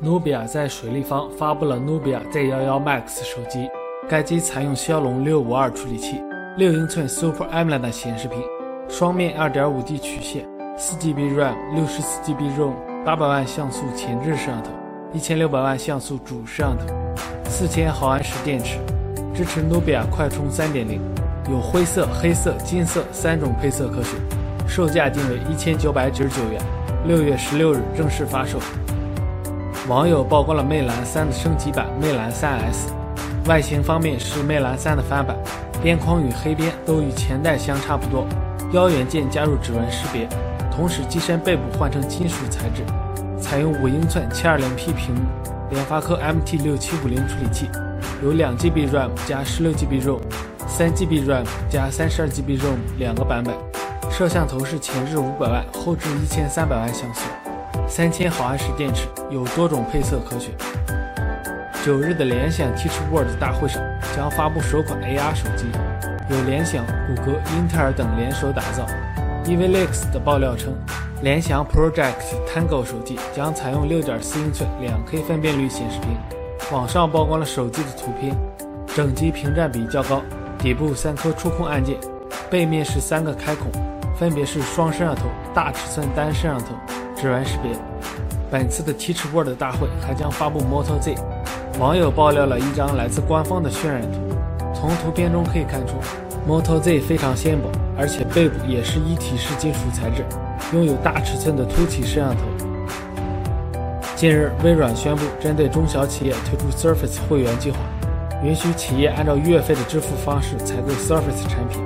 努比亚在水立方发布了努比亚 Z11 Max 手机，该机采用骁龙652处理器，六英寸 Super AMOLED 显示屏，双面 2.5D 曲线，4GB RAM，6 4 GB ROM，八百万像素前置摄像头，一千六百万像素主摄像头，四千毫安时电池，支持努比亚快充3.0，有灰色、黑色、金色三种配色可选，售价定为一千九百九十九元，六月十六日正式发售。网友曝光了魅蓝三的升级版魅蓝 3S，外形方面是魅蓝三的翻版，边框与黑边都与前代相差不多，腰元件加入指纹识别，同时机身背部换成金属材质，采用五英寸 720P 屏幕，联发科 MT6750 处理器，有两 GB RAM 加十六 GB ROM，三 GB RAM 加三十二 GB ROM 两个版本，摄像头是前置五百万，后置一千三百万像素。三千毫安时电池，有多种配色可选。九日的联想 Teach World 大会上将发布首款 AR 手机，由联想、谷歌、英特尔等联手打造。Evelex 的爆料称，联想 Project Tango 手机将采用6.4英寸 2K 分辨率显示屏。网上曝光了手机的图片，整机屏占比较高，底部三颗触控按键，背面是三个开孔，分别是双摄像头、大尺寸单摄像头。指纹识别。本次的 Teach World 大会还将发布 Moto Z。网友爆料了一张来自官方的渲染图，从图片中可以看出，Moto Z 非常纤薄，而且背部也是一体式金属材质，拥有大尺寸的凸起摄像头。近日，微软宣布针对中小企业推出 Surface 会员计划，允许企业按照月费的支付方式采购 Surface 产品。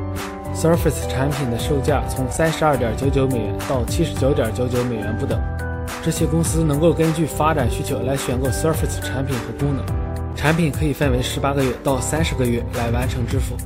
Surface 产品的售价从三十二点九九美元到七十九点九九美元不等。这些公司能够根据发展需求来选购 Surface 产品和功能。产品可以分为十八个月到三十个月来完成支付。